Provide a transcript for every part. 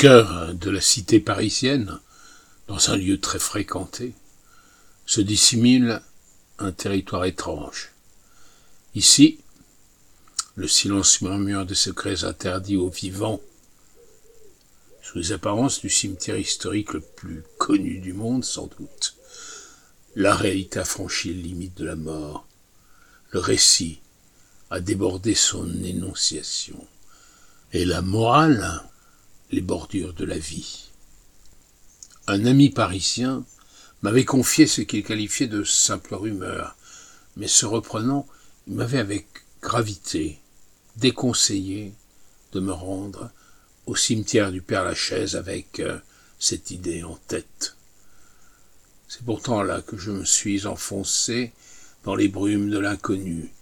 cœur de la cité parisienne, dans un lieu très fréquenté, se dissimule un territoire étrange. Ici, le silence murmure des secrets interdits aux vivants. Sous les apparences du cimetière historique le plus connu du monde, sans doute, la réalité a franchi les limites de la mort. Le récit a débordé son énonciation. Et la morale, les bordures de la vie. Un ami parisien m'avait confié ce qu'il qualifiait de simple rumeur, mais se reprenant, il m'avait avec gravité déconseillé de me rendre au cimetière du Père Lachaise avec euh, cette idée en tête. C'est pourtant là que je me suis enfoncé dans les brumes de l'inconnu,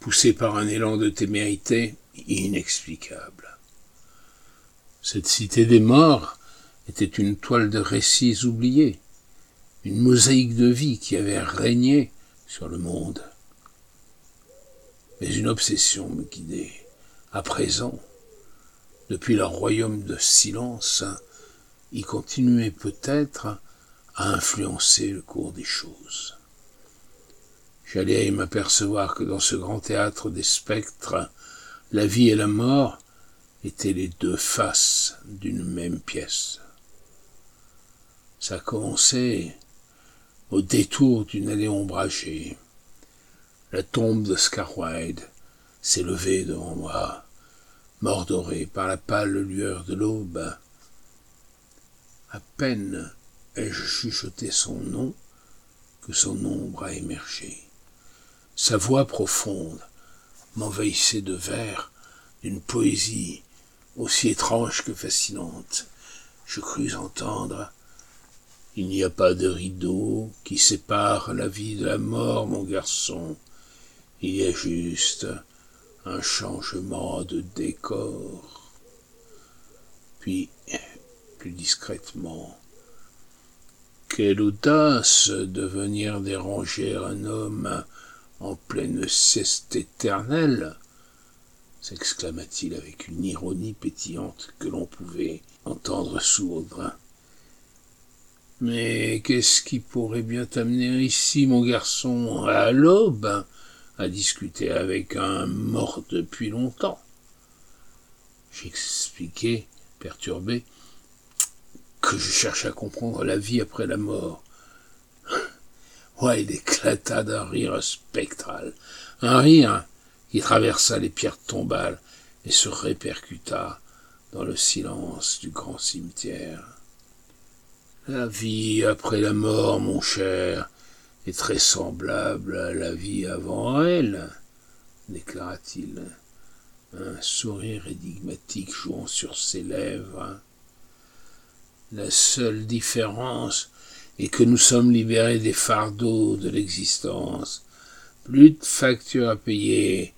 poussé par un élan de témérité inexplicable. Cette cité des morts était une toile de récits oubliés, une mosaïque de vie qui avait régné sur le monde. Mais une obsession me guidait. À présent, depuis leur royaume de silence, y continuait peut-être à influencer le cours des choses. J'allais m'apercevoir que dans ce grand théâtre des spectres, la vie et la mort étaient les deux faces d'une même pièce. Ça commençait au détour d'une allée ombragée. La tombe de Wilde s'est levée devant moi, mordorée par la pâle lueur de l'aube. À peine ai-je chuchoté son nom que son ombre a émergé. Sa voix profonde m'envahissait de vers d'une poésie aussi étrange que fascinante. Je crus entendre Il n'y a pas de rideau qui sépare la vie de la mort, mon garçon. Il y a juste un changement de décor. Puis, plus discrètement, quelle audace de venir déranger un homme en pleine sieste éternelle s'exclama-t-il avec une ironie pétillante que l'on pouvait entendre sourdre. Mais qu'est-ce qui pourrait bien t'amener ici, mon garçon, à l'aube, à discuter avec un mort depuis longtemps J'expliquai, perturbé, que je cherche à comprendre la vie après la mort. Ouais, il éclata d'un rire spectral, un rire qui traversa les pierres tombales et se répercuta dans le silence du grand cimetière. La vie après la mort, mon cher, est très semblable à la vie avant elle, déclara-t-il, un sourire énigmatique jouant sur ses lèvres. La seule différence est que nous sommes libérés des fardeaux de l'existence. Plus de factures à payer,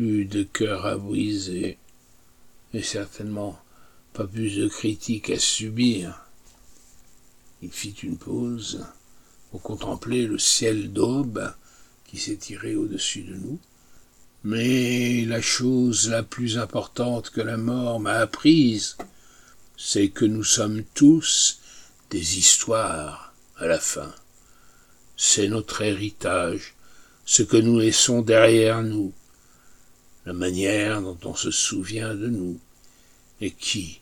de cœur à briser, et certainement pas plus de critiques à subir. Il fit une pause pour contempler le ciel d'aube qui s'étirait au-dessus de nous. Mais la chose la plus importante que la mort m'a apprise, c'est que nous sommes tous des histoires à la fin. C'est notre héritage, ce que nous laissons derrière nous, la manière dont on se souvient de nous. Et qui,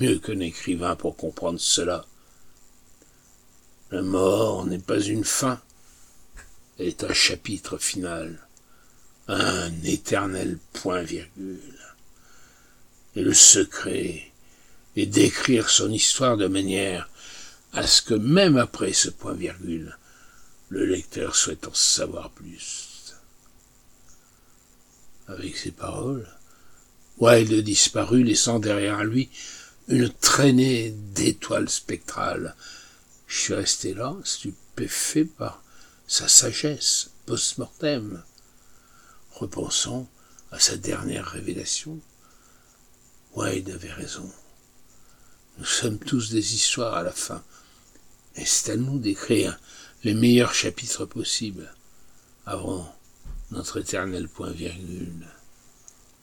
mieux qu'un écrivain pour comprendre cela? La mort n'est pas une fin, elle est un chapitre final, un éternel point-virgule. Et le secret et d'écrire son histoire de manière à ce que même après ce point-virgule, le lecteur souhaite en savoir plus. Avec ces paroles, Wilde disparut, laissant derrière lui une traînée d'étoiles spectrales. Je suis resté là, stupéfait par sa sagesse post-mortem, repensant à sa dernière révélation. Wilde avait raison. Nous sommes tous des histoires à la fin, et c'est à nous d'écrire les meilleurs chapitres possibles avant notre éternel point virgule.